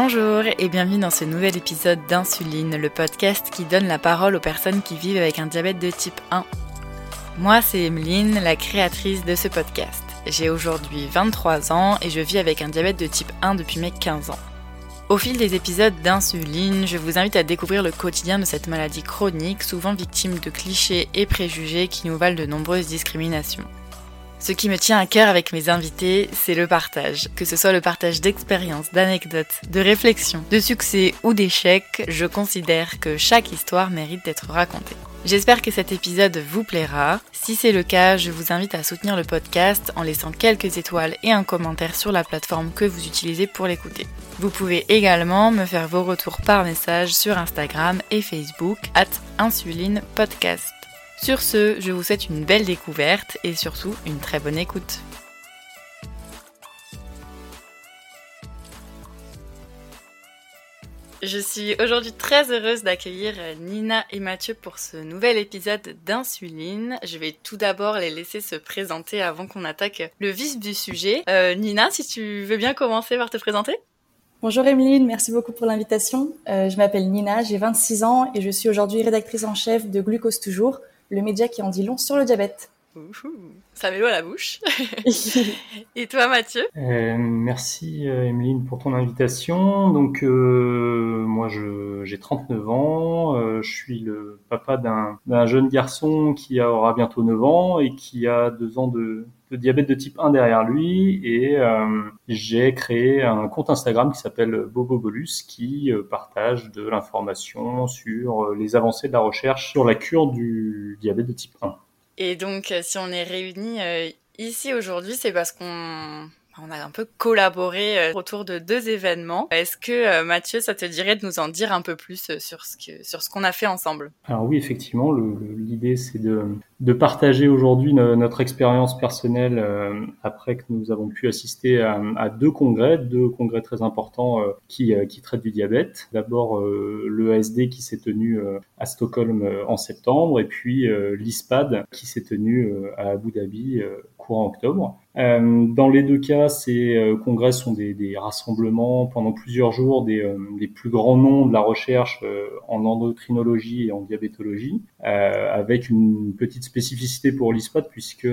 Bonjour et bienvenue dans ce nouvel épisode d'Insuline, le podcast qui donne la parole aux personnes qui vivent avec un diabète de type 1. Moi, c'est Emeline, la créatrice de ce podcast. J'ai aujourd'hui 23 ans et je vis avec un diabète de type 1 depuis mes 15 ans. Au fil des épisodes d'insuline, je vous invite à découvrir le quotidien de cette maladie chronique, souvent victime de clichés et préjugés qui nous valent de nombreuses discriminations. Ce qui me tient à cœur avec mes invités, c'est le partage. Que ce soit le partage d'expériences, d'anecdotes, de réflexions, de succès ou d'échecs, je considère que chaque histoire mérite d'être racontée. J'espère que cet épisode vous plaira. Si c'est le cas, je vous invite à soutenir le podcast en laissant quelques étoiles et un commentaire sur la plateforme que vous utilisez pour l'écouter. Vous pouvez également me faire vos retours par message sur Instagram et Facebook at Insuline Podcast. Sur ce, je vous souhaite une belle découverte et surtout une très bonne écoute. Je suis aujourd'hui très heureuse d'accueillir Nina et Mathieu pour ce nouvel épisode d'Insuline. Je vais tout d'abord les laisser se présenter avant qu'on attaque le vif du sujet. Euh, Nina, si tu veux bien commencer par te présenter Bonjour Emeline, merci beaucoup pour l'invitation. Euh, je m'appelle Nina, j'ai 26 ans et je suis aujourd'hui rédactrice en chef de Glucose Toujours, le média qui en dit long sur le diabète. ça met l'eau à la bouche. Et toi, Mathieu? Euh, Merci, euh, Emeline, pour ton invitation. Donc, euh, moi, j'ai 39 ans. Euh, je suis le papa d'un jeune garçon qui aura bientôt 9 ans et qui a 2 ans de, de diabète de type 1 derrière lui. Et euh, j'ai créé un compte Instagram qui s'appelle Bobobolus qui partage de l'information sur les avancées de la recherche sur la cure du diabète de type 1. Et donc, euh, si on est réunis euh, ici aujourd'hui, c'est parce qu'on on a un peu collaboré euh, autour de deux événements. Est-ce que Mathieu, ça te dirait de nous en dire un peu plus sur ce que sur ce qu'on a fait ensemble? Alors oui, effectivement, l'idée c'est de, de partager aujourd'hui notre expérience personnelle après que nous avons pu assister à, deux congrès, deux congrès très importants qui, qui traitent du diabète. D'abord le ASD qui s'est tenu à Stockholm en septembre et puis l'ISPAD qui s'est tenu à Abu Dhabi courant octobre. Euh, dans les deux cas, ces euh, congrès sont des, rassemblements pendant plusieurs jours des, euh, des, plus grands noms de la recherche en endocrinologie et en diabétologie, avec une petite spécificité pour l'ISPAD puisque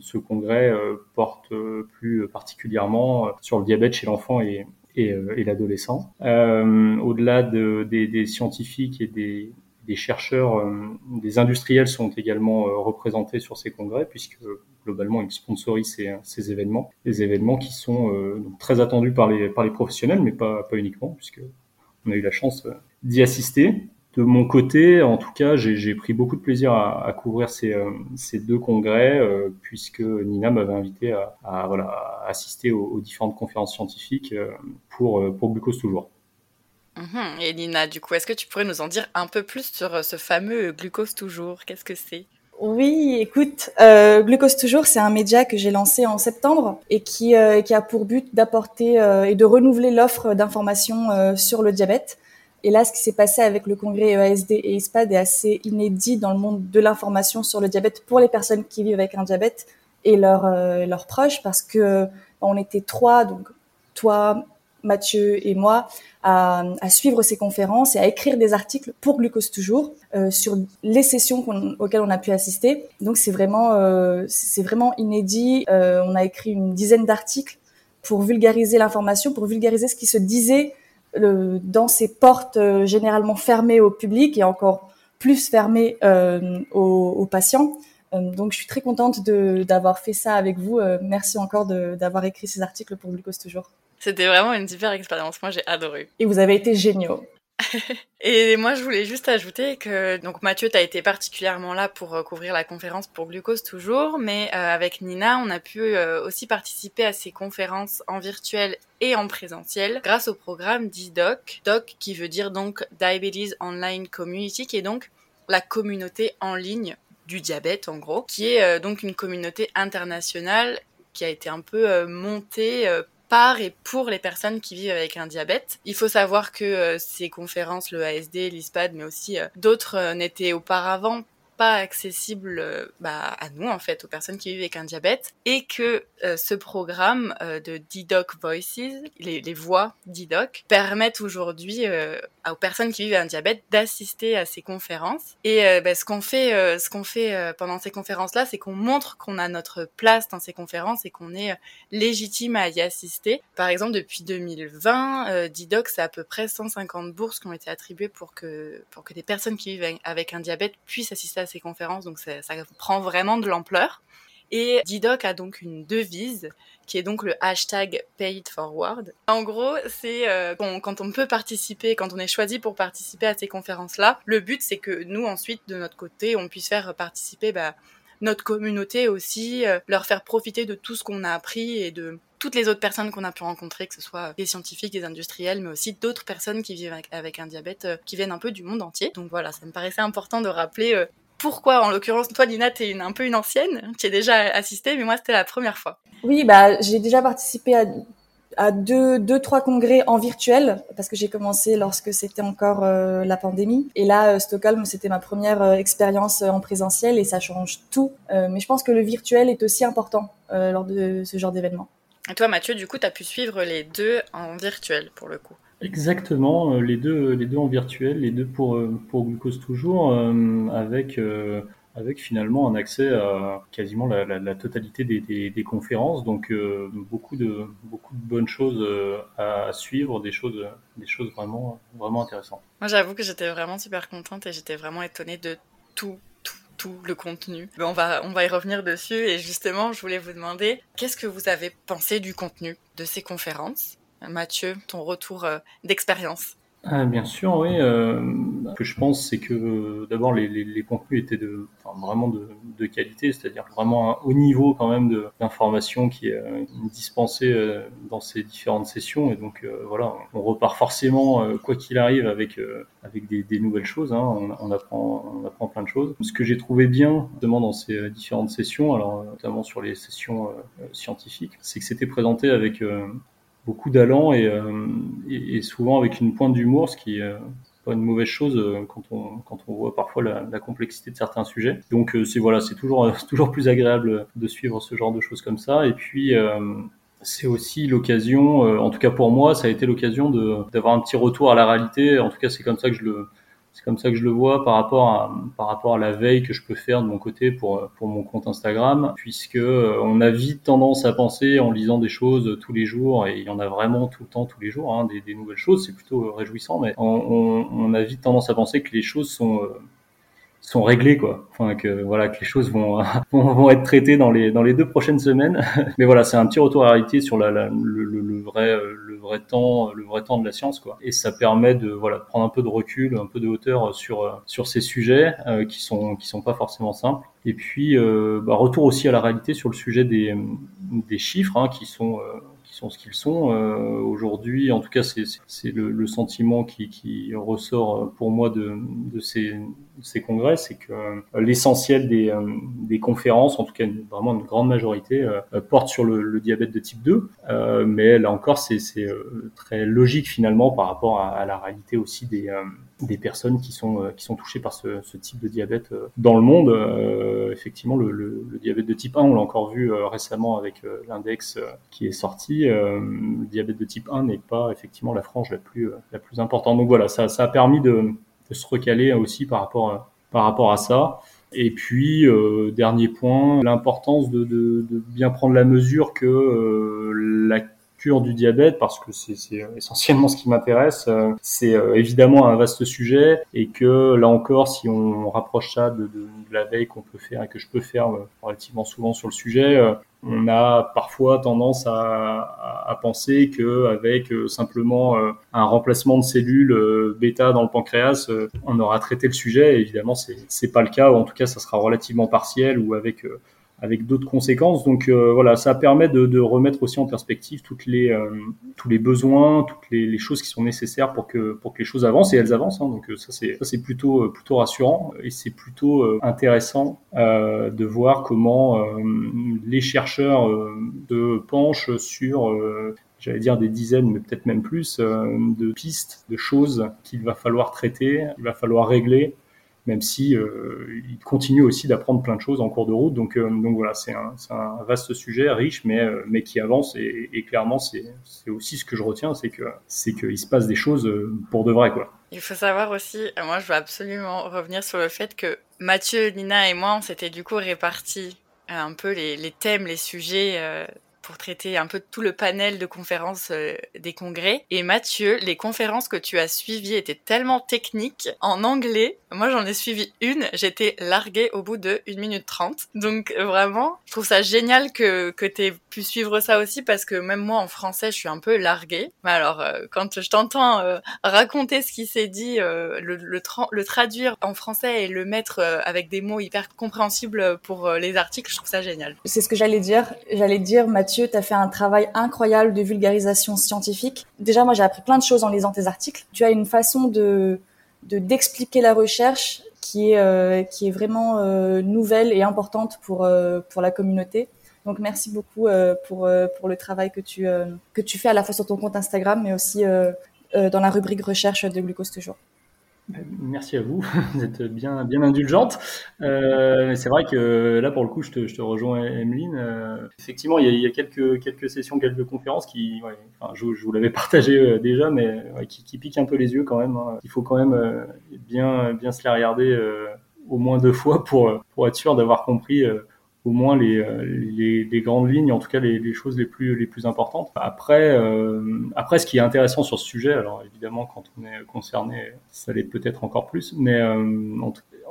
ce congrès porte plus particulièrement sur le diabète chez l'enfant et, l'adolescent. Au-delà de, des, des, scientifiques et des, des chercheurs, des industriels sont également représentés sur ces congrès puisque globalement, ils sponsorisent ces, événements, des événements qui sont euh, très attendus par les, professionnels, mais pas, uniquement, puisque on a eu la chance euh, d'y assister. De mon côté, en tout cas, j'ai pris beaucoup de plaisir à, couvrir ces, euh, deux congrès, puisque Nina m'avait invité à, assister aux, différentes conférences scientifiques pour, pour Glucose Toujours. Mhm. Et Nina, du coup, est-ce que tu pourrais nous en dire un peu plus sur ce fameux Glucose Toujours? Qu'est-ce que c'est? Oui, écoute, euh, Glucose Toujours, c'est un média que j'ai lancé en septembre et qui, euh, qui a pour but d'apporter euh, et de renouveler l'offre d'informations euh, sur le diabète. Et là, ce qui s'est passé avec le congrès EASD et ISPAD est assez inédit dans le monde de l'information sur le diabète pour les personnes qui vivent avec un diabète et leurs leurs proches, parce que on était trois, donc toi, Mathieu et moi à, suivre ces conférences et à écrire des articles pour Glucose Toujours euh, sur les sessions auxquelles on a pu assister. Donc c'est vraiment euh, c'est vraiment inédit. Euh, on a écrit une dizaine d'articles pour vulgariser l'information, pour vulgariser ce qui se disait dans ces portes généralement fermées au public et encore plus fermées aux, aux, patients. donc je suis très contente d'avoir fait ça avec vous. merci encore d'avoir écrit ces articles pour Glucose Toujours. C'était vraiment une super expérience. Moi, j'ai adoré. Et vous avez été géniaux. et moi, je voulais juste ajouter que donc Mathieu, tu as été particulièrement là pour euh, couvrir la conférence pour Glucose toujours, mais euh, avec Nina, on a pu euh, aussi participer à ces conférences en virtuel et en présentiel grâce au programme DIDOC, DOC qui veut dire donc Diabetes Online Community, qui est donc la communauté en ligne du diabète en gros, qui est donc une communauté internationale qui a été un peu montée par et pour les personnes qui vivent avec un diabète. Il faut savoir que euh, ces conférences, le ASD, l'ISPAD, mais aussi euh, d'autres euh, n'étaient auparavant pas accessibles euh, bah, à nous en fait, aux personnes qui vivent avec un diabète, et que euh, ce programme euh, de D-Doc Voices, les, les voix D-Doc, permettent aujourd'hui aux personnes qui vivent avec un diabète d'assister à ces conférences. Et bah, ce qu'on fait, ce qu'on fait pendant ces conférences-là, c'est qu'on montre qu'on a notre place dans ces conférences et qu'on est légitime à y assister. Par exemple, depuis 2020, D-Doc, c'est à peu près 150 bourses qui ont été attribuées pour que pour que des personnes qui vivent avec un diabète puissent assister à ces conférences, donc ça, prend vraiment de l'ampleur. Et Didoc a donc une devise qui est donc le hashtag Pay Forward. En gros, c'est euh, quand on peut participer, quand on est choisi pour participer à ces conférences-là, le but c'est que nous ensuite de notre côté, on puisse faire participer bah, notre communauté aussi, euh, leur faire profiter de tout ce qu'on a appris et de toutes les autres personnes qu'on a pu rencontrer, que ce soit des scientifiques, des industriels, mais aussi d'autres personnes qui vivent avec, un diabète, euh, qui viennent un peu du monde entier. Donc voilà, ça me paraissait important de rappeler pourquoi, en l'occurrence, toi, Lina, t'es une, un peu une ancienne, tu as déjà assisté, mais moi, c'était la première fois. Oui, bah, j'ai déjà participé à, à deux, deux, trois congrès en virtuel, parce que j'ai commencé lorsque c'était encore euh, la pandémie. Et là, Stockholm, c'était ma première expérience en présentiel et ça change tout. mais je pense que le virtuel est aussi important lors de ce genre d'événement. Et toi, Mathieu, du coup, tu as pu suivre les deux en virtuel pour le coup. Exactement, euh, les deux, les deux en virtuel, les deux pour, euh, pour Glucose toujours, euh, avec, avec finalement un accès à quasiment la, la, totalité des, des, conférences, donc beaucoup, de, beaucoup de bonnes choses à suivre, des choses, des choses vraiment, vraiment intéressantes. Moi, j'avoue que j'étais vraiment super contente et j'étais vraiment étonnée de tout tout le contenu. on va, on va y revenir dessus et justement, je voulais vous demander, qu'est-ce que vous avez pensé du contenu de ces conférences? Mathieu, ton retour euh, d'expérience ah, bien sûr, oui. Euh, ce que je pense, c'est que d'abord les, les, contenus étaient vraiment de, qualité, c'est-à-dire vraiment un haut niveau quand même d'information qui est euh, dispensée euh, dans ces différentes sessions. Et donc euh, voilà, on repart forcément, quoi qu'il arrive, avec des, nouvelles choses. Hein. On, apprend, on apprend plein de choses. Ce que j'ai trouvé bien, notamment dans ces différentes sessions, alors notamment sur les sessions scientifiques, c'est que c'était présenté avec beaucoup d'allant euh, et, souvent avec une pointe d'humour, ce qui euh, pas une mauvaise chose euh, quand on, quand on voit parfois la, la complexité de certains sujets. Donc c'est voilà, c'est toujours, toujours plus agréable de suivre ce genre de choses comme ça. Et puis c'est aussi l'occasion, en tout cas pour moi, ça a été l'occasion d'avoir un petit retour à la réalité. En tout cas, c'est comme ça que je le, c'est comme ça que je le vois par rapport à par rapport à la veille que je peux faire de mon côté pour pour mon compte Instagram puisque euh, on a vite tendance à penser en lisant des choses tous les jours et il y en a vraiment tout le temps tous les jours hein, des, nouvelles choses. C'est plutôt réjouissant mais on, a vite tendance à penser que les choses sont euh, sont réglées quoi enfin que voilà que les choses vont, vont, vont être traitées dans les dans les deux prochaines semaines mais voilà c'est un petit retour à la réalité sur la, la le, le, vrai euh, vrai temps, le vrai temps de la science, quoi. Et ça permet de, voilà, de prendre un peu de recul, un peu de hauteur sur sur ces sujets euh, qui sont qui sont pas forcément simples. Et puis, euh, bah, retour aussi à la réalité sur le sujet des des chiffres, hein, qui sont euh, sont ce qu'ils sont. Euh, aujourd'hui, en tout cas, c'est le, le, sentiment qui, qui, ressort pour moi de, de ces, ces, congrès, c'est que euh, l'essentiel des, euh, des, conférences, en tout cas vraiment une grande majorité, porte sur le, diabète de type 2. mais là encore, c'est très logique finalement par rapport à, la réalité aussi des personnes qui sont touchées par ce, type de diabète dans le monde. Euh, effectivement, le, diabète de type 1, on l'a encore vu récemment avec l'index qui est sorti. Euh, le diabète de type 1 n'est pas effectivement la frange la plus, euh, importante. Donc voilà, ça a permis de, se recaler aussi par rapport à, par rapport à ça. Et puis, euh, dernier point, l'importance de, bien prendre la mesure que euh, la du diabète, parce que c'est essentiellement ce qui m'intéresse, euh, c'est évidemment un vaste sujet, et que là encore, si on rapproche ça de, de la veille qu'on peut faire et que je peux faire relativement souvent sur le sujet, on a parfois tendance à, penser que avec euh, simplement euh, un remplacement de cellules euh, bêta dans le pancréas, on aura traité le sujet. évidemment, c'est c'est pas le cas, ou en tout cas, ça sera relativement partiel ou avec avec d'autres conséquences. Donc euh, voilà, ça permet de, de, remettre aussi en perspective toutes les, euh, tous les besoins, toutes les, les, choses qui sont nécessaires pour que, pour que les choses avancent et elles avancent. Hein. Donc euh, ça c'est, ça c'est plutôt, plutôt rassurant et c'est plutôt intéressant de voir comment les chercheurs se penchent sur j'allais dire des dizaines, mais peut-être même plus, de pistes, de choses qu'il va falloir traiter, il va falloir régler même si il continue aussi d'apprendre plein de choses en cours de route. Donc, donc voilà, c'est un, vaste sujet, riche, mais, mais qui avance. Et, clairement, c'est aussi ce que je retiens, c'est que c'est qu'il se passe des choses pour de vrai, quoi. Il faut savoir aussi, moi je veux absolument revenir sur le fait que Mathieu, Nina et moi, on s'était du coup répartis un peu les thèmes, les sujets pour traiter un peu tout le panel de conférences euh, des congrès. Et Mathieu, les conférences que tu as suivies étaient tellement techniques en anglais. Moi, j'en ai suivi une, j'étais larguée au bout de 1 minute 30. Donc vraiment, je trouve ça génial que, que tu aies pu suivre ça aussi parce que même moi, en français, je suis un peu larguée. Mais alors, euh, quand je t'entends euh, raconter ce qui s'est dit, le, le, le, traduire en français et le mettre avec des mots hyper compréhensibles pour les articles, je trouve ça génial. C'est ce que j'allais dire. J'allais dire, Mathieu, Tu as fait un travail incroyable de vulgarisation scientifique. Déjà, moi, j'ai appris plein de choses en lisant tes articles. Tu as une façon de d'expliquer la recherche qui est euh, qui est vraiment euh, nouvelle et importante pour euh, pour la communauté. Donc merci beaucoup pour pour le travail que tu que tu fais à la fois sur ton compte Instagram mais aussi dans la rubrique recherche de Glucose toujours. Merci à vous, vous êtes bien, bien indulgente. Euh, c'est vrai que là, pour le coup, je te, je te rejoins, Emeline. Euh, effectivement, il y, a, il y, a, quelques, quelques sessions, quelques conférences qui, ouais, enfin, je, je, vous l'avais partagé euh, déjà, mais ouais, qui, qui, piquent un peu les yeux quand même. Hein. Il faut quand même euh, bien, bien se la regarder euh, au moins deux fois pour, pour être sûr d'avoir compris au moins les, euh, les, les, grandes lignes, en tout cas les, les, choses les plus, les plus importantes. Après, euh, après, ce qui est intéressant sur ce sujet, alors évidemment, quand on est concerné, ça l'est peut-être encore plus, mais euh,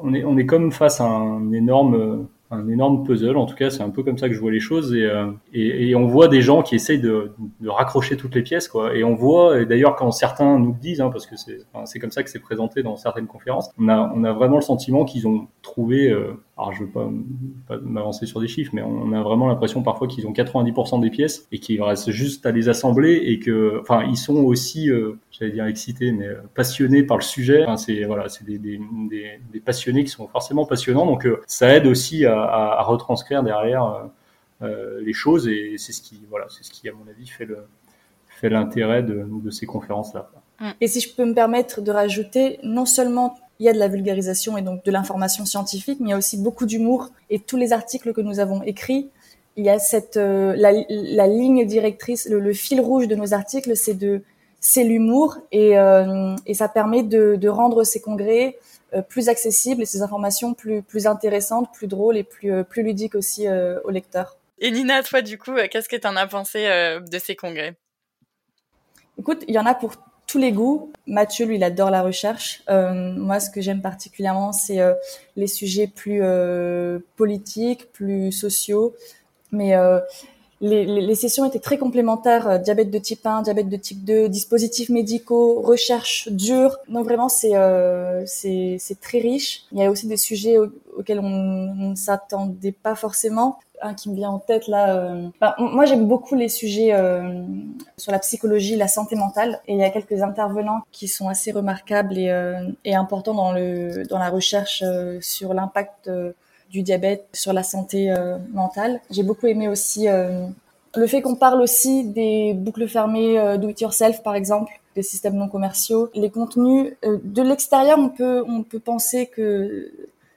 on, est, on est comme face à un énorme un énorme puzzle. En tout cas, c'est un peu comme ça que je vois les choses. Et, euh, et, et on voit des gens qui essayent de, de, raccrocher toutes les pièces, quoi. Et on voit, et d'ailleurs, quand certains nous le disent, hein, parce que c'est enfin, comme ça que c'est présenté dans certaines conférences, on a, on a vraiment le sentiment qu'ils ont trouvé. Euh, alors, je veux pas, m'avancer sur des chiffres, mais on a vraiment l'impression parfois qu'ils ont 90% des pièces et qu'il reste juste à les assembler et que, enfin, ils sont aussi, euh, j'allais dire excités, mais euh, passionnés par le sujet. Enfin, c'est voilà, c'est des, passionnés qui sont forcément passionnants. Donc, euh, ça aide aussi à, à, retranscrire derrière les choses et c'est ce qui, voilà, c'est ce qui, à mon avis, fait le fait l'intérêt de, de ces conférences-là. Et si je peux me permettre de rajouter, non seulement il y a de la vulgarisation et donc de l'information scientifique, mais il y a aussi beaucoup d'humour. Et tous les articles que nous avons écrits, il y a cette euh, la, la, ligne directrice, le, le, fil rouge de nos articles, c'est de c'est l'humour et, euh, et ça permet de, de rendre ces congrès euh, plus accessibles et ces informations plus plus intéressantes, plus drôles et plus euh, plus ludiques aussi euh, aux lecteurs. Et Nina, toi du coup, qu'est-ce que tu en as pensé de ces congrès? Écoute, il y en a pour tous les goûts. Mathieu, lui, il adore la recherche. Euh, moi, ce que j'aime particulièrement, c'est euh, les sujets plus euh, politiques, plus sociaux. Mais euh, les, les, sessions étaient très complémentaires. Euh, diabète de type 1, diabète de type 2, dispositifs médicaux, recherche dure. Donc vraiment, c'est c'est très riche. Il y a aussi des sujets auxquels on ne s'attendait pas forcément un qui me vient en tête là. Euh... Bah, moi, j'aime beaucoup les sujets euh, sur la psychologie, la santé mentale, et il y a quelques intervenants qui sont assez remarquables et, euh, et importants dans le dans la recherche euh, sur l'impact euh, du diabète sur la santé euh, mentale. J'ai beaucoup aimé aussi le fait qu'on parle aussi des boucles fermées do it yourself, par exemple, des systèmes non commerciaux. Les contenus de l'extérieur, on peut on peut penser que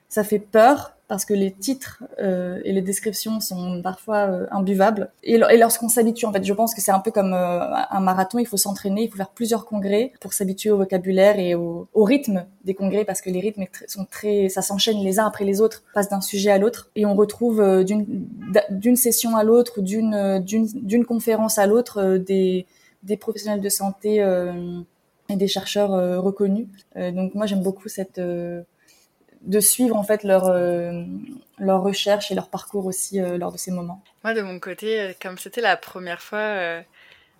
ça fait peur parce que les titres euh, et les descriptions sont parfois euh, imbuvables. Et, lorsqu'on s'habitue, en fait, je pense que c'est un peu comme euh, un marathon, il faut s'entraîner, il faut faire plusieurs congrès pour s'habituer au vocabulaire et au, au, rythme des congrès, parce que les rythmes sont très, ça s'enchaîne les uns après les autres, passe d'un sujet à l'autre, et on retrouve euh, d'une session à l'autre, d'une d'une d'une conférence à l'autre euh, des des professionnels de santé et des chercheurs reconnus. donc moi j'aime beaucoup cette de suivre en fait leur euh, leur recherche et leur parcours aussi euh, lors de ces moments. Moi de mon côté, euh, comme c'était la première fois, euh,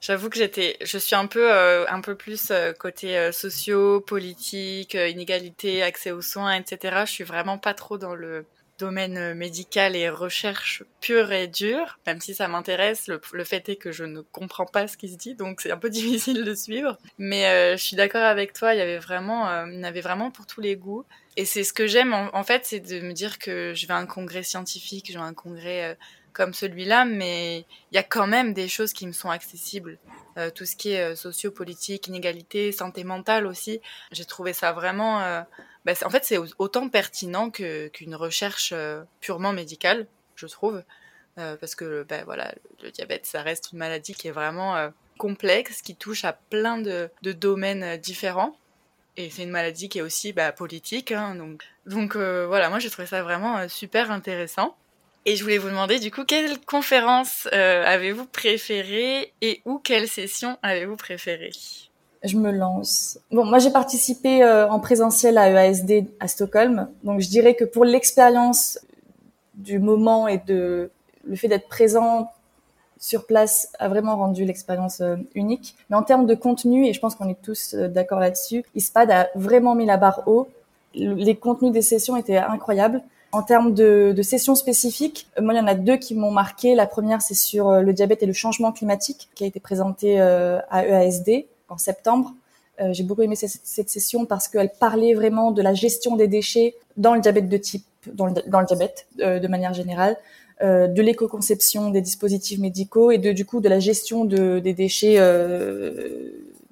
j'avoue que j'étais, je suis un peu euh, un peu plus côté socio, politique, inégalité, accès aux soins, etc. Je suis vraiment pas trop dans le domaine médical et recherche pure et dure, même si ça m'intéresse, le, le, fait est que je ne comprends pas ce qui se dit, donc c'est un peu difficile de suivre. Mais euh, je suis d'accord avec toi, il y avait vraiment, euh, il y avait vraiment pour tous les goûts. Et c'est ce que j'aime en, fait, c'est de me dire que je vais à un congrès scientifique, je vais à un congrès euh, comme celui-là, mais il y a quand même des choses qui me sont accessibles. Euh, tout ce qui est euh, sociopolitique, inégalité, santé mentale aussi. J'ai trouvé ça vraiment, euh, bah, en fait, c'est autant pertinent qu'une recherche purement médicale, je trouve. parce que bah, voilà, le diabète, ça reste une maladie qui est vraiment complexe, qui touche à plein de, domaines différents. Et c'est une maladie qui est aussi bah, politique. Hein, donc voilà, moi j'ai trouvé ça vraiment super intéressant. Et je voulais vous demander du coup, quelle conférence avez-vous préférée et où quelle session avez-vous préférée? Je me lance. Bon, moi j'ai participé euh, en présentiel à EASD à Stockholm, donc je dirais que pour l'expérience du moment et de le fait d'être présent sur place a vraiment rendu l'expérience euh, unique. Mais en termes de contenu, et je pense qu'on est tous euh, d'accord là-dessus, ISPAD a vraiment mis la barre haut. Les contenus des sessions étaient incroyables. En termes de, de, sessions spécifiques, moi, il y en a deux qui m'ont marqué. La première, c'est sur le diabète et le changement climatique, qui a été présenté à EASD en septembre. Euh, j'ai beaucoup aimé cette, session parce qu'elle parlait vraiment de la gestion des déchets dans le diabète de type, dans le, diabète euh, de manière générale, euh, de l'éco-conception des dispositifs médicaux et de du coup de la gestion de, des déchets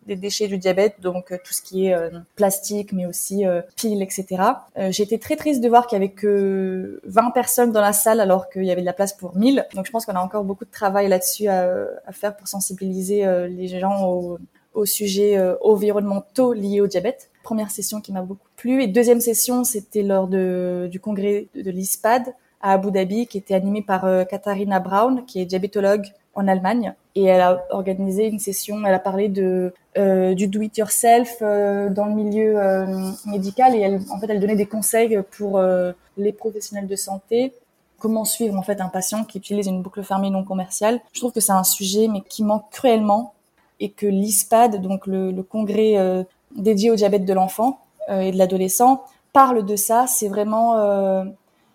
des déchets du diabète, donc tout ce qui est plastique, mais aussi piles, etc. J'ai été très triste de voir qu'il y avait que 20 personnes dans la salle alors qu'il y avait de la place pour 1000. Donc je pense qu'on a encore beaucoup de travail là-dessus à, à, faire pour sensibiliser les gens au, au sujet euh, environnementaux liés au diabète. Première session qui m'a beaucoup plu. Et deuxième session, c'était lors de, du congrès de l'ISPAD à Abu Dhabi, qui était animé par euh, Katharina Braun, qui est diabétologue en Allemagne. Et elle a organisé une session, elle a parlé de euh, du do-it-yourself euh, dans le milieu euh, médical et elle, en fait, elle donnait des conseils pour les professionnels de santé comment suivre en fait un patient qui utilise une boucle fermée non commerciale. Je trouve que c'est un sujet mais qui manque cruellement et que l'ISPAD, donc le, le congrès euh, dédié au diabète de l'enfant euh, et de l'adolescent, parle de ça. C'est vraiment, euh,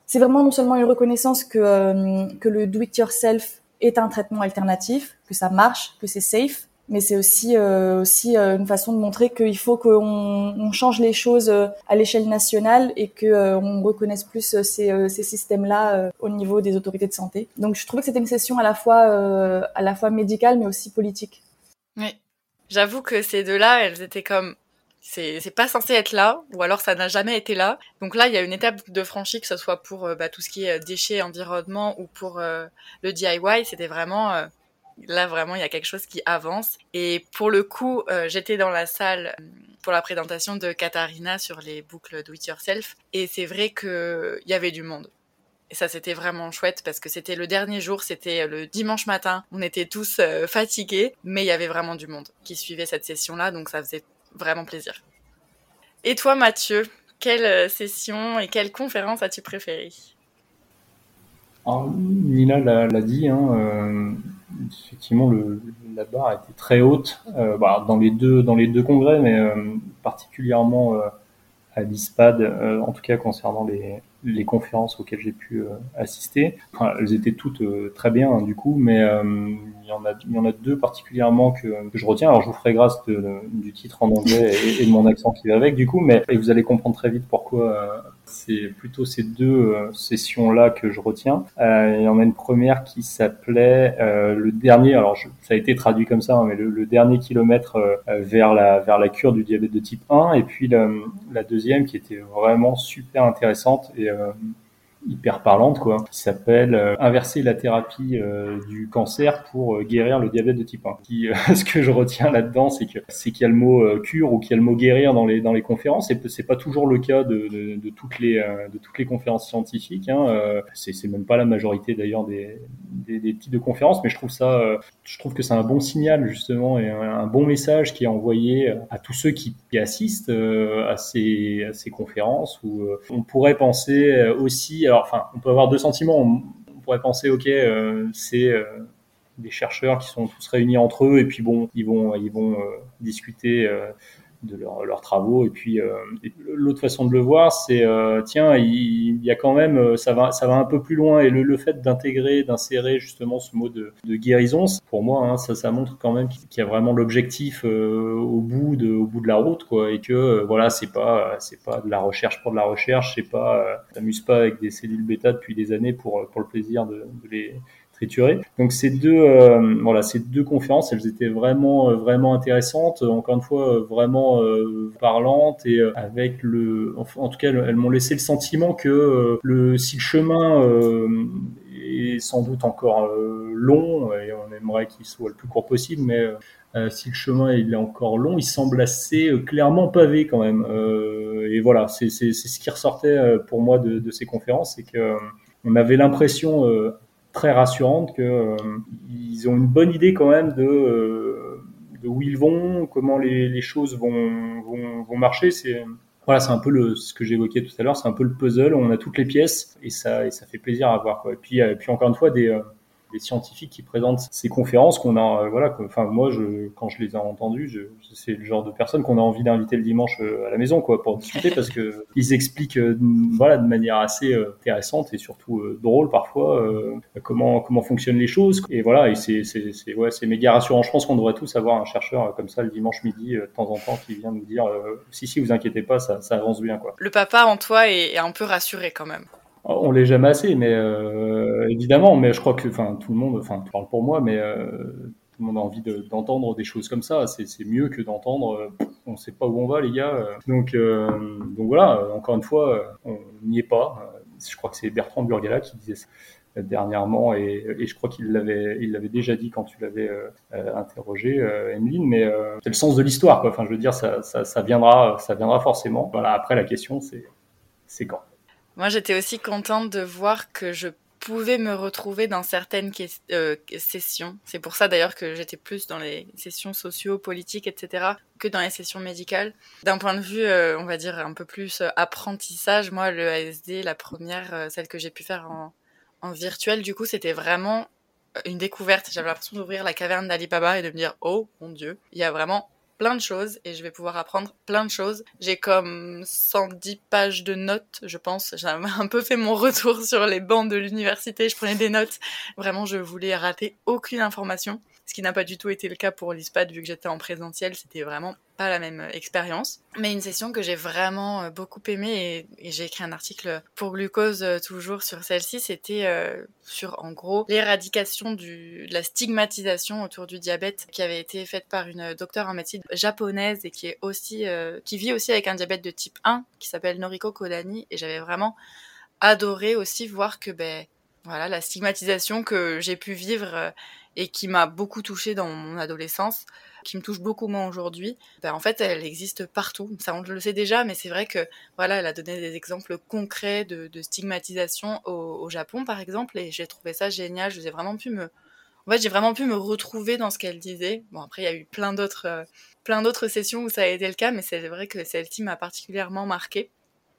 c'est vraiment non seulement une reconnaissance que que le do-it-yourself est un traitement alternatif, que ça marche, que c'est safe, mais c'est aussi aussi une façon de montrer qu'il faut qu'on on change les choses à l'échelle nationale et que on reconnaisse plus ces, ces systèmes-là au niveau des autorités de santé. Donc je trouvais que c'était une session à la fois à la fois médicale mais aussi politique. Oui. J'avoue que ces deux-là, elles étaient comme c'est pas censé être là ou alors ça n'a jamais été là. Donc là, il y a une étape de franchie que ce soit pour euh, bah, tout ce qui est euh, déchets, environnement ou pour euh, le DIY, c'était vraiment là vraiment il y a quelque chose qui avance et pour le coup, j'étais dans la salle pour la présentation de Katharina sur les boucles do it yourself et c'est vrai que il y avait du monde. Et ça, c'était vraiment chouette parce que c'était le dernier jour, c'était le dimanche matin. On était tous euh, fatigués, mais il y avait vraiment du monde qui suivait cette session-là, donc ça faisait vraiment plaisir. Et toi, Mathieu, quelle euh, session et quelle conférence as-tu préférée? Nina l'a dit, hein, euh, effectivement, la barre était très haute bah, dans les deux dans les deux congrès, mais particulièrement à l'ISPAD, en tout cas concernant les, les conférences auxquelles j'ai pu euh, assister. Enfin, elles étaient toutes euh, très bien du coup, mais euh, il y en a y en a deux particulièrement que, je retiens. Alors je vous ferai grâce de, du titre en anglais et, et, de mon accent qui va avec du coup, mais et vous allez comprendre très vite pourquoi c'est plutôt ces deux sessions-là que je retiens. Euh, il y en a une première qui s'appelait euh, le dernier, alors ça a été traduit comme ça, hein, mais le, dernier kilomètre vers la vers la cure du diabète de type 1, et puis la, deuxième qui était vraiment super intéressante euh, hyper parlante quoi qui s'appelle euh, inverser la thérapie euh, du cancer pour guérir le diabète de type 1 qui ce que je retiens là-dedans c'est que c'est qu'il y a le mot cure ou qu'il y a le mot guérir dans les dans les conférences et c'est pas toujours le cas de, de, de toutes les de toutes les conférences scientifiques hein. c'est c'est même pas la majorité d'ailleurs des, des, des types de conférences mais je trouve ça je trouve que c'est un bon signal justement et un, bon message qui est envoyé à tous ceux qui, qui assistent à ces à ces conférences où on pourrait penser aussi on peut avoir deux sentiments. On, pourrait penser, ok, euh, c'est euh, des chercheurs qui sont tous réunis entre eux et puis bon, ils vont, ils vont euh, discuter de leurs travaux. Et puis euh, l'autre façon de le voir, c'est euh, tiens, il, y a quand même, euh, ça va, ça va un peu plus loin. Et le, le fait d'intégrer, d'insérer justement ce mot de, de guérison, pour moi, hein, ça, ça montre quand même qu'il y a vraiment l'objectif au bout de, au bout de la route, quoi. Et que voilà, c'est pas, c'est pas de la recherche pour de la recherche, c'est pas, t'amuses pas avec des cellules bêta depuis des années pour pour le plaisir de, de les Donc ces deux, euh, voilà, ces deux conférences, elles étaient vraiment, euh, vraiment intéressantes. Encore une fois, vraiment parlantes et avec le, en, tout cas, elles, m'ont laissé le sentiment que le si le chemin est sans doute encore long et on aimerait qu'il soit le plus court possible, mais si le chemin il est encore long, il semble assez clairement pavé quand même. et voilà, c'est ce qui ressortait pour moi de, ces conférences, c'est que on avait l'impression très rassurante que euh, ils ont une bonne idée quand même de, euh, de où ils vont, comment les, les choses vont, vont, vont marcher. C'est voilà, c'est un peu le, ce que j'évoquais tout à l'heure, c'est un peu le puzzle. On a toutes les pièces et ça, et ça fait plaisir à voir. Quoi. Et puis, et puis encore une fois, des, des scientifiques qui présentent ces conférences qu'on a, euh, voilà, enfin moi, je, quand je les ai entendus, je, c'est le genre de personnes qu'on a envie d'inviter le dimanche euh, à la maison, quoi, pour discuter, parce que ils expliquent, euh, voilà, de manière assez intéressante et surtout drôle parfois, comment comment fonctionnent les choses. Et voilà, et c'est c'est c'est ouais, c'est méga rassurant. Je pense qu'on devrait tous avoir un chercheur comme ça le dimanche midi, de temps en temps, qui vient nous dire, si si, vous inquiétez pas, ça ça avance bien, quoi. Le papa en toi est, est un peu rassuré quand même. On l'est jamais assez, mais euh, évidemment, mais je crois que, enfin, tout le monde, enfin, tu parles pour moi, mais euh, tout le monde a envie d'entendre des choses comme ça. C'est mieux que d'entendre, euh, on sait pas où on va, les gars. Donc, donc voilà. Encore une fois, on n'y est pas. Je crois que c'est Bertrand Burgala qui disait ça dernièrement et, je crois qu'il l'avait il l'avait déjà dit quand tu l'avais interrogé Emeline mais c'est le sens de l'histoire enfin je veux dire ça viendra ça viendra forcément voilà après la question c'est c'est quand moi, j'étais aussi contente de voir que je pouvais me retrouver dans certaines euh, sessions. C'est pour ça d'ailleurs que j'étais plus dans les sessions sociaux, politiques, etc., que dans les sessions médicales. D'un point de vue, euh, on va dire, un peu plus euh, apprentissage, moi, le ASD, la première, celle que j'ai pu faire en, en virtuel, du coup, c'était vraiment une découverte. J'avais l'impression d'ouvrir la caverne d'Alibaba et de me dire, oh mon Dieu, il y a vraiment plein de choses et je vais pouvoir apprendre plein de choses. J'ai comme 110 pages de notes, je pense. J'ai un peu fait mon retour sur les bancs de l'université, je prenais des notes. Vraiment, je voulais rater aucune information ce qui n'a pas du tout été le cas pour l'ISPAD vu que j'étais en présentiel, c'était vraiment pas la même euh, expérience. Mais une session que j'ai vraiment euh, beaucoup aimée et, j'ai écrit un article pour Glucose euh, toujours sur celle-ci, c'était sur en gros l'éradication de la stigmatisation autour du diabète qui avait été faite par une docteure en médecine japonaise et qui est aussi qui vit aussi avec un diabète de type 1 qui s'appelle Noriko Kodani et j'avais vraiment adoré aussi voir que ben voilà la stigmatisation que j'ai pu vivre et qui m'a beaucoup touchée dans mon adolescence, qui me touche beaucoup moins aujourd'hui, ben en fait, elle existe partout. Ça, on le sait déjà, mais c'est vrai que voilà, elle a donné des exemples concrets de, stigmatisation au, Japon, par exemple, et j'ai trouvé ça génial. J'ai vraiment pu me, en fait, j'ai vraiment pu me retrouver dans ce qu'elle disait. Bon, après, il y a eu plein d'autres, euh, plein d'autres sessions où ça a été le cas, mais c'est vrai que celle-ci m'a particulièrement marquée.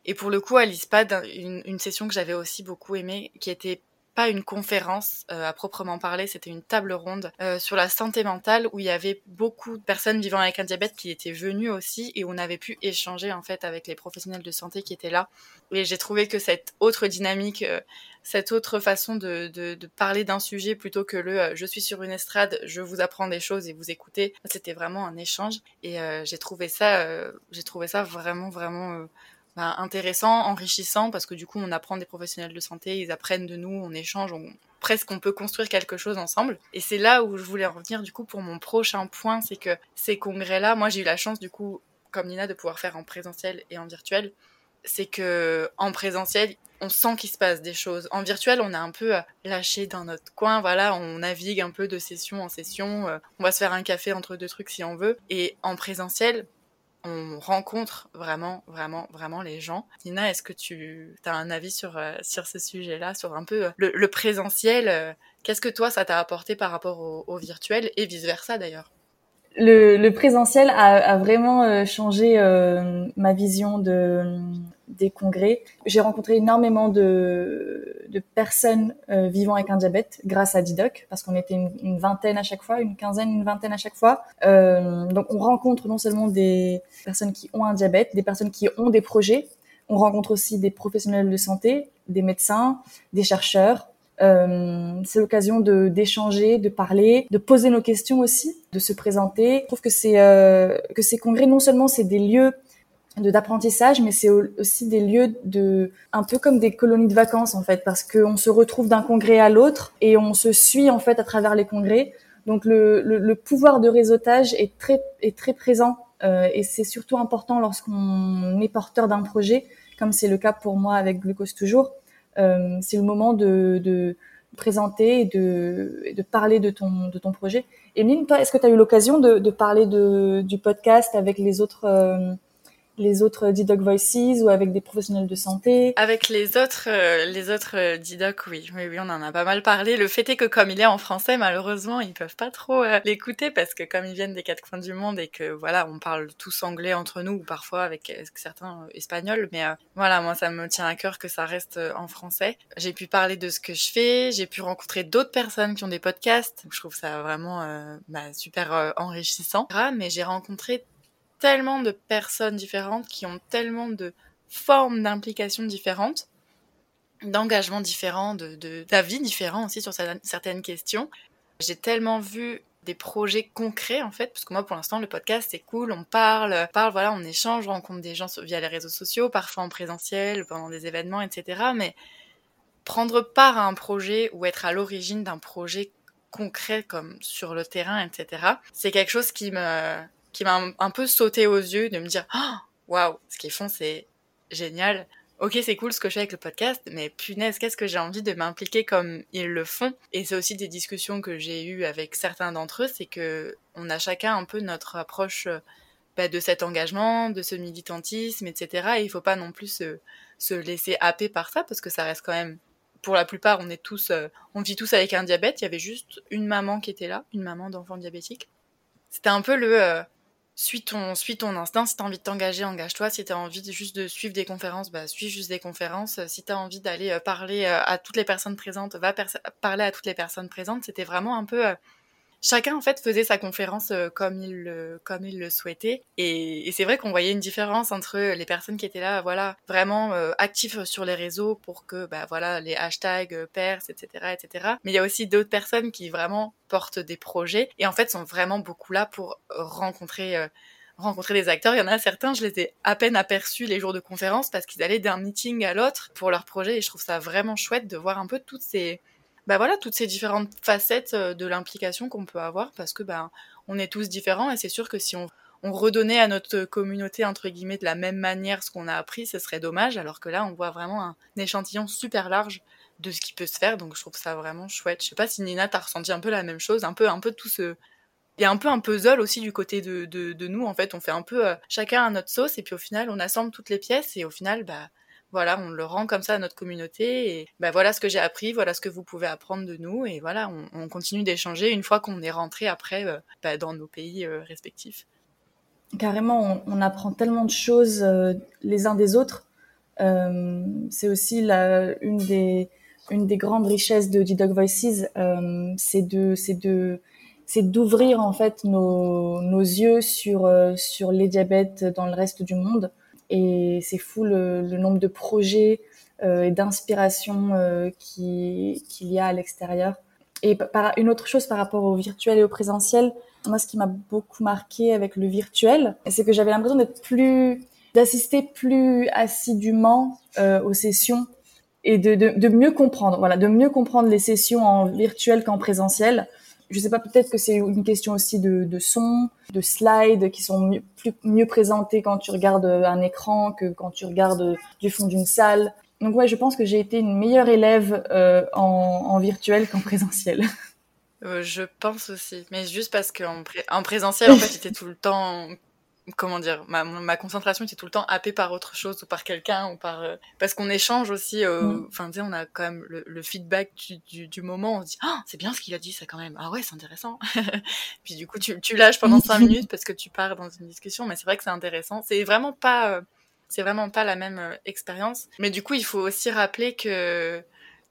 Et pour le coup, à l'ISPAD, une session que j'avais aussi beaucoup aimée, qui était pas une conférence euh, à proprement parler, c'était une table ronde euh, sur la santé mentale où il y avait beaucoup de personnes vivant avec un diabète qui étaient venues aussi et on avait pu échanger en fait avec les professionnels de santé qui étaient là. Et j'ai trouvé que cette autre dynamique, euh, cette autre façon de, de, de parler d'un sujet plutôt que le je suis sur une estrade, je vous apprends des choses et vous écoutez, c'était vraiment un échange et j'ai trouvé ça, j'ai trouvé ça vraiment vraiment bah, intéressant, enrichissant, parce que du coup, on apprend des professionnels de santé, ils apprennent de nous, on échange, on, presque on peut construire quelque chose ensemble. Et c'est là où je voulais en revenir du coup pour mon prochain point, c'est que ces congrès-là, moi j'ai eu la chance du coup, comme Nina, de pouvoir faire en présentiel et en virtuel. C'est que en présentiel, on sent qu'il se passe des choses. En virtuel, on est un peu euh, lâché dans notre coin, voilà, on navigue un peu de session en session, euh, on va se faire un café entre deux trucs si on veut. Et en présentiel, on rencontre vraiment, vraiment, vraiment les gens. Nina, est-ce que tu as un avis sur, euh, sur ce sujet-là, sur un peu euh, le, présentiel euh, Qu'est-ce que toi, ça t'a apporté par rapport au virtuel et vice-versa d'ailleurs? Le, le, présentiel a, a vraiment euh, changé euh, ma vision de, des congrès. J'ai rencontré énormément de, de personnes euh, vivant avec un diabète grâce à Didoc, parce qu'on était une, une, vingtaine à chaque fois, une quinzaine, une vingtaine à chaque fois. donc on rencontre non seulement des personnes qui ont un diabète, des personnes qui ont des projets, on rencontre aussi des professionnels de santé, des médecins, des chercheurs, euh, c'est l'occasion de d'échanger, de parler, de poser nos questions aussi, de se présenter. Je trouve que c'est euh, que ces congrès non seulement c'est des lieux de d'apprentissage, mais c'est aussi des lieux de un peu comme des colonies de vacances en fait, parce qu'on se retrouve d'un congrès à l'autre et on se suit en fait à travers les congrès. Donc le, le, pouvoir de réseautage est très est très présent euh, et c'est surtout important lorsqu'on est porteur d'un projet, comme c'est le cas pour moi avec Glucose toujours. Euh, c'est le moment de, de présenter et de, parler de ton de ton projet. Emeline, est-ce que tu as eu l'occasion de, de parler de, du podcast avec les autres euh, les autres Didoc Voices ou avec des professionnels de santé Avec les autres, euh, les autres euh, Didoc, oui. oui, oui, on en a pas mal parlé. Le fait est que comme il est en français, malheureusement, ils peuvent pas trop euh, l'écouter parce que comme ils viennent des quatre coins du monde et que voilà, on parle tous anglais entre nous ou parfois avec certains espagnols, mais voilà, moi ça me tient à cœur que ça reste en français. J'ai pu parler de ce que je fais, j'ai pu rencontrer d'autres personnes qui ont des podcasts. Je trouve ça vraiment bah, super enrichissant. Mais j'ai rencontré tellement de personnes différentes, qui ont tellement de formes d'implication différentes, d'engagements différents, de d'avis différents aussi sur certaines questions. J'ai tellement vu des projets concrets en fait parce que moi pour l'instant le podcast c'est cool on parle parle voilà on échange on rencontre des gens via les réseaux sociaux parfois en présentiel pendant des événements etc mais prendre part à un projet ou être à l'origine d'un projet concret comme sur le terrain etc c'est quelque chose qui me qui m'a un, peu sauté aux yeux de me dire oh, waouh, ce qu'ils font c'est génial. Ok, c'est cool ce que je fais avec le podcast, mais punaise, qu'est-ce que j'ai envie de m'impliquer comme ils le font? Et c'est aussi des discussions que j'ai eues avec certains d'entre eux, c'est que on a chacun un peu notre approche bah, de cet engagement, de ce militantisme, etc. Et il faut pas non plus se, se, laisser happer par ça, parce que ça reste quand même, pour la plupart, on est tous, euh, on vit tous avec un diabète. Il y avait juste une maman qui était là, une maman d'enfant diabétique. C'était un peu le, euh, suis ton, suis ton instinct. Si t'as envie de t'engager, engage-toi. Si t'as envie de, juste de suivre des conférences, bah, suis juste des conférences. Si t'as envie d'aller euh, parler euh, à toutes les personnes présentes, va parler à toutes les personnes présentes. C'était vraiment un peu, euh, chacun en fait faisait sa conférence euh, comme il le comme il le souhaitait et, c'est vrai qu'on voyait une différence entre les personnes qui étaient là voilà vraiment euh, actifs sur les réseaux pour que bah voilà les hashtags euh, percent etc etc mais il y a aussi d'autres personnes qui vraiment portent des projets et en fait sont vraiment beaucoup là pour rencontrer rencontrer des acteurs. Il y en a certains, je les ai à peine aperçus les jours de conférence parce qu'ils allaient d'un meeting à l'autre pour leur projet et je trouve ça vraiment chouette de voir un peu toutes ces, bah voilà toutes ces différentes facettes euh, de l'implication qu'on peut avoir parce que bah on est tous différents et c'est sûr que si on, on redonnait à notre communauté entre guillemets de la même manière ce qu'on a appris, ce serait dommage alors que là on voit vraiment un échantillon super large de ce qui peut se faire donc je trouve ça vraiment chouette. Je sais pas si Nina t'as ressenti un peu la même chose, un peu un peu tout ce il y a un peu un puzzle aussi du côté de, de, de nous en fait on fait un peu euh, chacun à notre sauce et puis au final on assemble toutes les pièces et au final bah voilà, on le rend comme ça à notre communauté et ben voilà ce que j'ai appris, voilà ce que vous pouvez apprendre de nous et voilà, on, continue d'échanger une fois qu'on est rentré après euh, bah, dans nos pays euh, respectifs. Carrément, on, apprend tellement de choses euh, les uns des autres. c'est aussi la, une des une des grandes richesses de D-Dog Voices, c'est de c'est de c'est d'ouvrir en fait nos, nos yeux sur sur les diabètes dans le reste du monde et c'est fou le, nombre de projets euh, et d'inspiration euh, qu'il y a à l'extérieur. Et une autre chose par rapport au virtuel et au présentiel, moi ce qui m'a beaucoup marqué avec le virtuel, c'est que j'avais l'impression d'assister plus assidûment euh, aux sessions et de, mieux comprendre, voilà, de mieux comprendre les sessions en virtuel qu'en présentiel. Je sais pas, peut-être que c'est une question aussi de, son, de slides qui sont mieux, plus, mieux présentés quand tu regardes un écran que quand tu regardes du fond d'une salle. Donc ouais, je pense que j'ai été une meilleure élève euh, en, virtuel qu'en présentiel. Euh, je pense aussi, mais juste parce qu'en en présentiel, en fait, j'étais tout le temps comment dire, ma, ma, concentration était tout le temps happée par autre chose ou par quelqu'un ou par euh, parce qu'on échange aussi. Euh, mm. Enfin, tu sais, on a quand même le, le feedback du, du, du, moment. On se dit, ah, c'est bien ce qu'il a dit, ça quand même. Ah ouais, c'est intéressant. Puis du coup, tu, tu lâches pendant cinq minutes parce que tu pars dans une discussion, mais c'est vrai que c'est intéressant. C'est vraiment pas, euh, c'est vraiment pas la même expérience. Mais du coup, il faut aussi rappeler que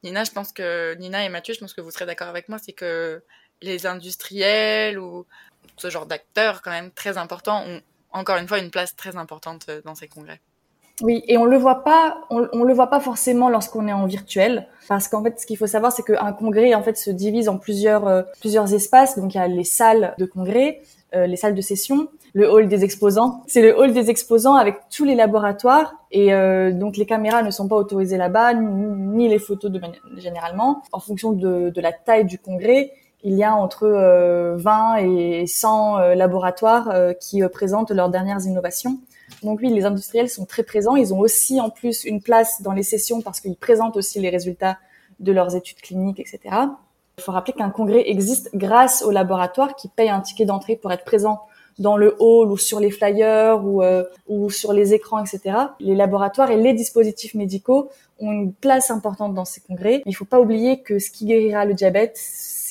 Nina, je pense que Nina et Mathieu, je pense que vous serez d'accord avec moi, c'est que les industriels ou ce genre d'acteurs quand même très importants ont encore une fois une place très importante euh, dans ces congrès. Oui, et on le voit pas, on, le voit pas forcément lorsqu'on est en virtuel, parce qu'en fait, ce qu'il faut savoir, c'est qu'un congrès en fait se divise en plusieurs euh, plusieurs espaces. Donc il y a les salles de congrès, euh, les salles de session, le hall des exposants. C'est le hall des exposants avec tous les laboratoires et donc les caméras ne sont pas autorisées là-bas, ni, les photos de généralement. En fonction de, la taille du congrès, il y a entre 20 et 100 laboratoires qui présentent leurs dernières innovations. Donc oui, les industriels sont très présents. Ils ont aussi en plus une place dans les sessions parce qu'ils présentent aussi les résultats de leurs études cliniques, etc. Il faut rappeler qu'un congrès existe grâce aux laboratoires qui payent un ticket d'entrée pour être présents dans le hall ou sur les flyers ou, euh, ou sur les écrans, etc. Les laboratoires et les dispositifs médicaux ont une place importante dans ces congrès. Il ne faut pas oublier que ce qui guérira le diabète,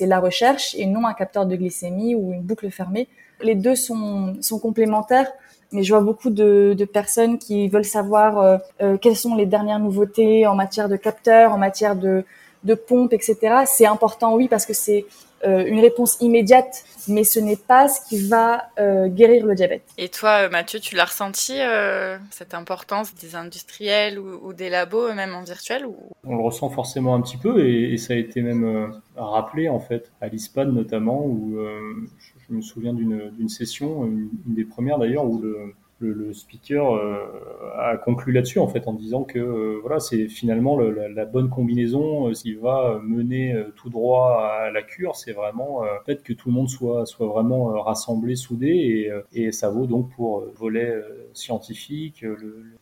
c'est la recherche et non un capteur de glycémie ou une boucle fermée. Les deux sont, sont complémentaires mais je vois beaucoup de, personnes qui veulent savoir euh, euh, quelles sont les dernières nouveautés en matière de capteurs, en matière de, de pompes, etc. C'est important, oui, parce que c'est euh, une réponse immédiate, mais ce n'est pas ce qui va euh, guérir le diabète. Et toi, Mathieu, tu l'as ressenti, euh, cette importance des industriels ou, des labos, même en virtuel ou... On le ressent forcément un petit peu, et, ça a été même rappelé, en fait, à l'ISPAD notamment, où je, me souviens d'une session, une, une, des premières d'ailleurs, où le, le, speaker euh, a conclu là-dessus en fait en disant que euh, voilà c'est finalement la, bonne combinaison euh, s'il va mener tout droit à la cure c'est vraiment peut-être que tout le monde soit soit vraiment rassemblé soudé et, et ça vaut donc pour volet scientifique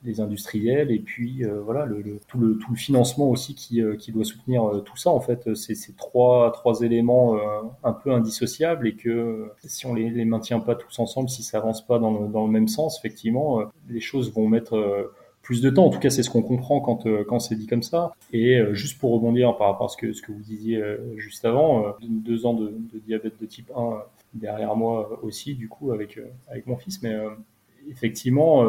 les industriels et puis voilà le, tout le tout le financement aussi qui, qui doit soutenir tout ça en fait. C'est ces trois trois éléments un peu indissociables et que si on les, les maintient pas tous ensemble si ça avance pas dans le, dans le même sens effectivement, euh, les choses vont mettre euh, plus de temps. En tout cas, c'est ce qu'on comprend quand, euh, quand c'est dit comme ça. Et juste pour rebondir par rapport à ce que, ce que vous disiez juste avant, deux ans de, diabète de type 1 derrière moi aussi, du coup, avec, avec mon fils. Mais effectivement,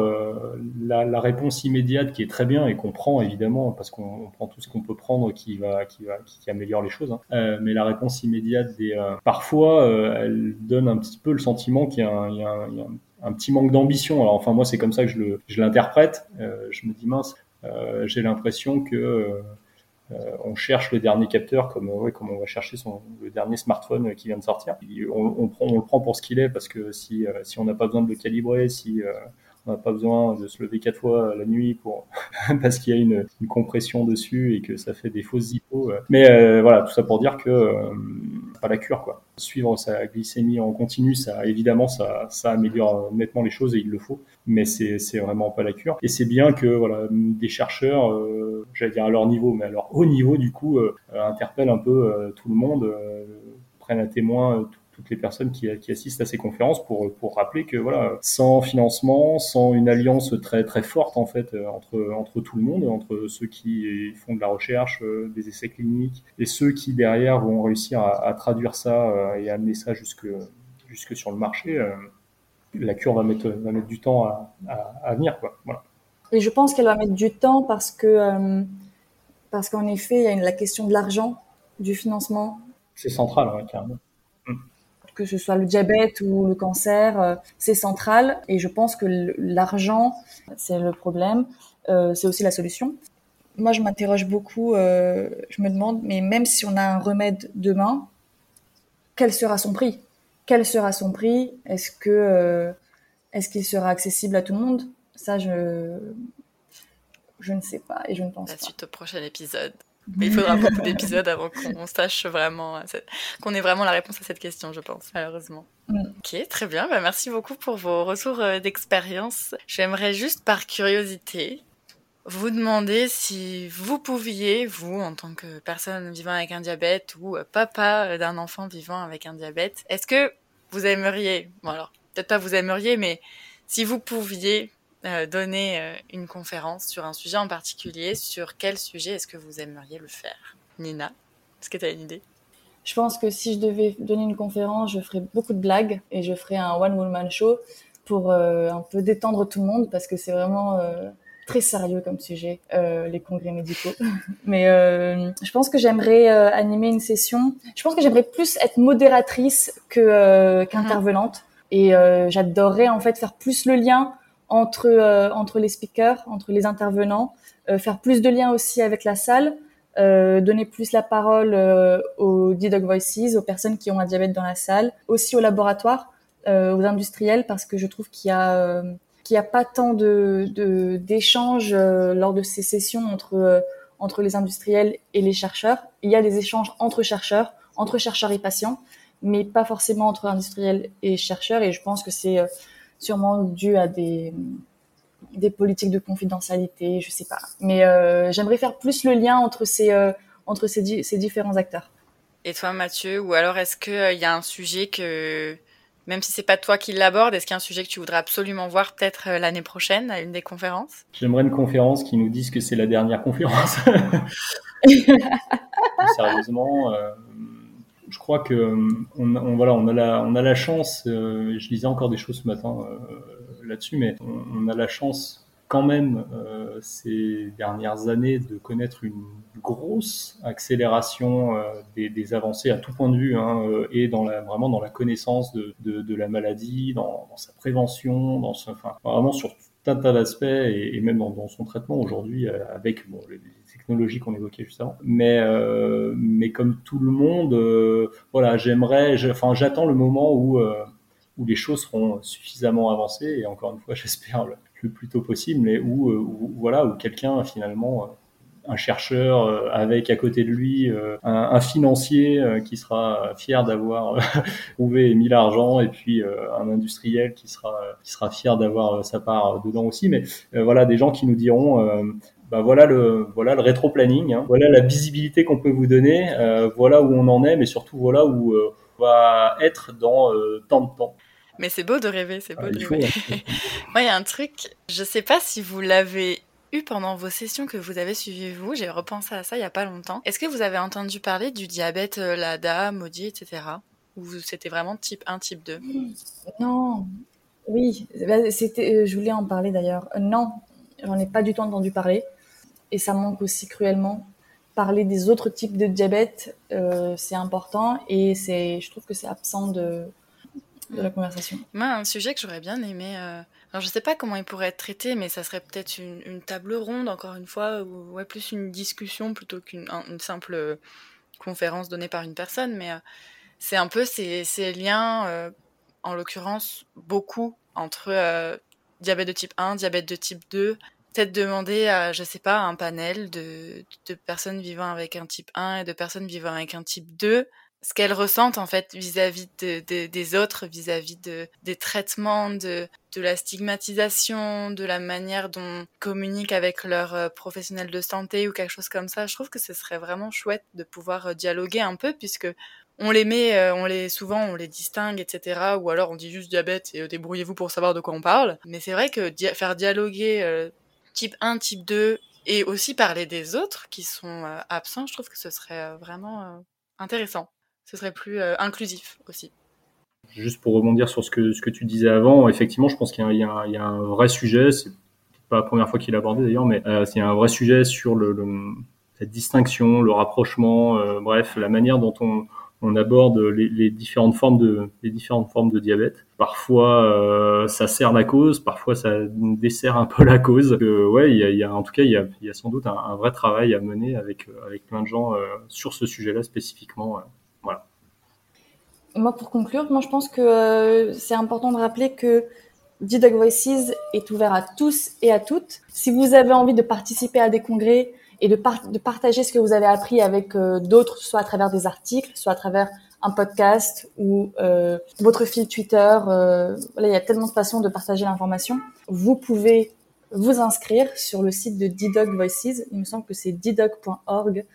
la, réponse immédiate qui est très bien et qu'on prend évidemment, parce qu'on prend tout ce qu'on peut prendre qui, va, qui, va, qui, améliore les choses, hein. mais la réponse immédiate, des, parfois, elle donne un petit peu le sentiment qu'il y a un, il y a un un petit manque d'ambition. Alors enfin moi c'est comme ça que je le je l'interprète. Euh, je me dis mince, euh, j'ai l'impression que euh, on cherche le dernier capteur comme ouais, comme on va chercher son le dernier smartphone qui vient de sortir. On, on, on le prend pour ce qu'il est parce que si si on n'a pas besoin de le calibrer, si on n'a pas besoin de se lever quatre fois la nuit pour parce qu'il y a une, une, compression dessus et que ça fait des fausses hippos. Mais euh, voilà, tout ça pour dire que euh, pas la cure quoi. Suivre sa glycémie en continu, ça évidemment ça, ça améliore nettement les choses et il le faut, mais c'est c'est vraiment pas la cure. Et c'est bien que voilà des chercheurs, euh, j'allais dire à leur niveau, mais à leur haut niveau du coup, euh, interpellent un peu tout le monde, prennent à témoin toutes les personnes qui, assistent à ces conférences pour, pour rappeler que voilà, sans financement, sans une alliance très très forte en fait euh, entre, entre tout le monde, entre ceux qui font de la recherche, euh, des essais cliniques, et ceux qui derrière vont réussir à, traduire ça euh, et amener ça jusque, jusque sur le marché, la cure va mettre, va mettre du temps à, à, venir. Quoi. Voilà. Et je pense qu'elle va mettre du temps parce que parce qu'en effet, il y a la question de l'argent, du financement. C'est central, ouais, carrément que ce soit le diabète ou le cancer, euh, c'est central. Et je pense que l'argent, c'est le problème, euh, c'est aussi la solution. Moi, je m'interroge beaucoup, euh, je me demande, mais même si on a un remède demain, quel sera son prix? Quel sera son prix? Est-ce que est-ce qu'il sera accessible à tout le monde? Ça, je je ne sais pas et je ne pense pas. La suite au prochain épisode. Mais il faudra beaucoup d'épisodes avant qu'on sache vraiment, euh, qu'on ait vraiment la réponse à cette question, je pense, malheureusement. Mm. Ok, très bien. Bah, merci beaucoup pour vos retours euh, d'expérience. J'aimerais juste, par curiosité, vous demander si vous pouviez, vous, en tant que personne vivant avec un diabète ou euh, papa d'un enfant vivant avec un diabète, est-ce que vous aimeriez, bon alors, peut-être pas vous aimeriez, mais si vous pouviez euh, donner euh, une conférence sur un sujet en particulier, sur quel sujet est-ce que vous aimeriez le faire? Nina, est-ce que tu as une idée? Je pense que si je devais donner une conférence, je ferais beaucoup de blagues et je ferais un one-woman show pour euh, un peu détendre tout le monde parce que c'est vraiment très sérieux comme sujet, les congrès médicaux. Mais je pense que j'aimerais animer une session. Je pense que j'aimerais plus être modératrice que qu'intervenante. Et j'adorerais en fait faire plus le lien entre euh, entre les speakers, entre les intervenants, euh, faire plus de liens aussi avec la salle, euh, donner plus la parole aux D-Dog Voices, aux personnes qui ont un diabète dans la salle, aussi au laboratoire, aux industriels parce que je trouve qu'il y a qu'il n'y a pas tant de d'échanges lors de ces sessions entre entre les industriels et les chercheurs. Il y a des échanges entre chercheurs, entre chercheurs et patients, mais pas forcément entre industriels et chercheurs. Et je pense que c'est sûrement dû à des des politiques de confidentialité, je sais pas. Mais euh, j'aimerais faire plus le lien entre ces euh, entre ces, ces, différents acteurs. Et toi, Mathieu, ou alors est-ce qu'il euh, y a un sujet que, même si c'est pas toi qui l'aborde, est-ce qu'il y a un sujet que tu voudrais absolument voir peut-être l'année prochaine à une des conférences? J'aimerais une conférence qui nous dise que c'est la dernière conférence. Sérieusement, je crois que on, on, voilà, on a la, on a la chance. je lisais encore des choses ce matin là-dessus, mais on, a la chance quand même euh, ces dernières années de connaître une grosse accélération euh, des, avancées à tout point de vue hein, euh, et dans la, vraiment dans la connaissance de, la maladie, dans, sa prévention, dans enfin, vraiment sur un tas d'aspects et, même dans, son traitement aujourd'hui avec les, technologies qu'on évoquait juste avant. Mais mais comme tout le monde, voilà, j'aimerais, enfin j'attends le moment où où les choses seront suffisamment avancées et encore une fois j'espère le, plus tôt possible mais où, euh, voilà où quelqu'un finalement euh, un chercheur euh, avec à côté de lui un, financier qui sera fier d'avoir trouvé et mis l'argent et puis un industriel qui sera qui sera fier d'avoir sa part dedans aussi mais voilà des gens qui nous diront bah voilà le voilà le rétro planning hein. voilà la visibilité qu'on peut vous donner voilà où on en est mais surtout voilà où on va être dans tant de temps mais c'est beau de rêver, c'est beau ah, de rêver. Moi, il y a un truc, je sais pas si vous l'avez eu pendant vos sessions que vous avez suivies vous, j'ai repensé à ça il y a pas longtemps. Est-ce que vous avez entendu parler du diabète euh, LADA, maudit, etc. Ou c'était vraiment type 1, type 2 Non, oui, bah, c'était, euh, je voulais en parler d'ailleurs. Euh, non, j'en ai pas du tout entendu parler. Et ça manque aussi cruellement. Parler des autres types de diabète, c'est important et c'est, je trouve que c'est absent de, de la conversation. Moi, un sujet que j'aurais bien aimé. Euh... Alors, je sais pas comment il pourrait être traité, mais ça serait peut-être une, table ronde, encore une fois, ou plus une discussion plutôt qu'une simple euh, conférence donnée par une personne. Mais euh, c'est un peu ces, liens, euh, en l'occurrence, beaucoup entre diabète de type 1, diabète de type 2. Peut-être demander à, je sais pas, un panel de personnes vivant avec un type 1 et de personnes vivant avec un type 2 ce qu'elles ressentent en fait vis-à-vis des autres, vis-à-vis de, des traitements, de, la stigmatisation, de la manière dont communiquent avec leurs euh, professionnels de santé ou quelque chose comme ça. Je trouve que ce serait vraiment chouette de pouvoir euh, dialoguer un peu puisque on les met, euh, on les souvent on les distingue, etc. Ou alors on dit juste diabète et débrouillez-vous pour savoir de quoi on parle. Mais c'est vrai que faire dialoguer type 1, type 2 et aussi parler des autres qui sont absents, je trouve que ce serait vraiment intéressant ce serait plus euh, inclusif aussi. Juste pour rebondir sur ce que, tu disais avant, effectivement, je pense qu'il y, a un vrai sujet, c'est pas la première fois qu'il a abordé d'ailleurs, mais euh, c'est un vrai sujet sur le, cette distinction, le rapprochement, euh, bref, la manière dont on, aborde les, différentes formes de diabète. Parfois, euh, ça sert la cause, parfois ça dessert un peu la cause. Ouais, en tout cas, il y a, sans doute un, vrai travail à mener avec plein de gens sur ce sujet-là spécifiquement. Moi, pour conclure, moi, je pense que euh, c'est important de rappeler que D-Dog Voices est ouvert à tous et à toutes. Si vous avez envie de participer à des congrès et de, partager ce que vous avez appris avec euh, d'autres, soit à travers des articles, soit à travers un podcast ou euh, votre fil Twitter, il y a tellement de façons de partager l'information. Vous pouvez vous inscrire sur le site de D-Dog Voices. Il me semble que c'est ddog.org.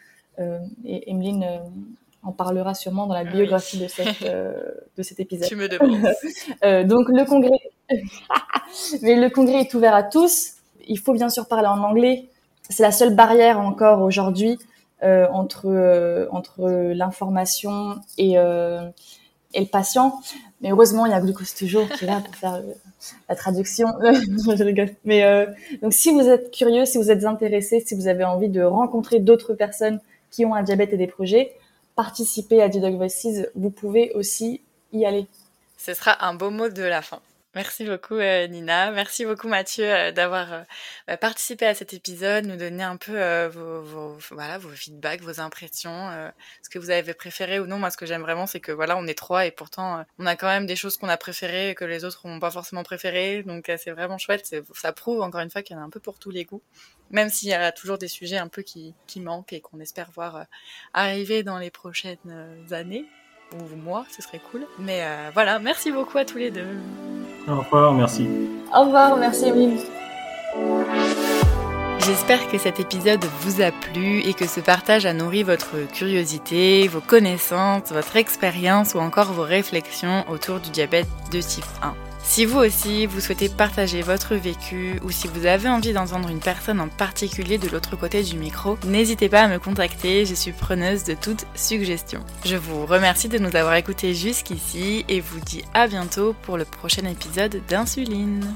et Emeline on parlera sûrement dans la ah biographie de, cette, euh, de cet épisode. Tu me demandes. euh, donc le congrès, mais le congrès est ouvert à tous. Il faut bien sûr parler en anglais. C'est la seule barrière encore aujourd'hui euh, entre entre l'information et et le patient. Mais heureusement, il y a Glucose toujours qui est là pour faire la traduction. je rigole. Mais donc si vous êtes curieux, si vous êtes intéressé, si vous avez envie de rencontrer d'autres personnes qui ont un diabète et des projets, participer à D-Dog Voices, vous pouvez aussi y aller. Ce sera un beau mot de la fin. Merci beaucoup euh, Nina, merci beaucoup Mathieu euh, d'avoir euh, bah, participé à cet épisode, nous donner un peu vos, vos, voilà, vos feedbacks, vos impressions, ce que vous avez préféré ou non. Moi ce que j'aime vraiment c'est que voilà on est trois et pourtant on a quand même des choses qu'on a préférées que les autres n'ont pas forcément préférées, donc c'est vraiment chouette. Ça prouve encore une fois qu'il y en a un peu pour tous les goûts, même s'il y a toujours des sujets un peu qui, qui manquent et qu'on espère voir arriver dans les prochaines années ou moi, ce serait cool. Mais voilà, merci beaucoup à tous les deux. Au revoir, merci. Au revoir, merci Emile. J'espère que cet épisode vous a plu et que ce partage a nourri votre curiosité, vos connaissances, votre expérience ou encore vos réflexions autour du diabète de type 1. Si vous aussi, vous souhaitez partager votre vécu ou si vous avez envie d'entendre une personne en particulier de l'autre côté du micro, n'hésitez pas à me contacter, je suis preneuse de toute suggestion. Je vous remercie de nous avoir écoutés jusqu'ici et vous dis à bientôt pour le prochain épisode d'Insuline.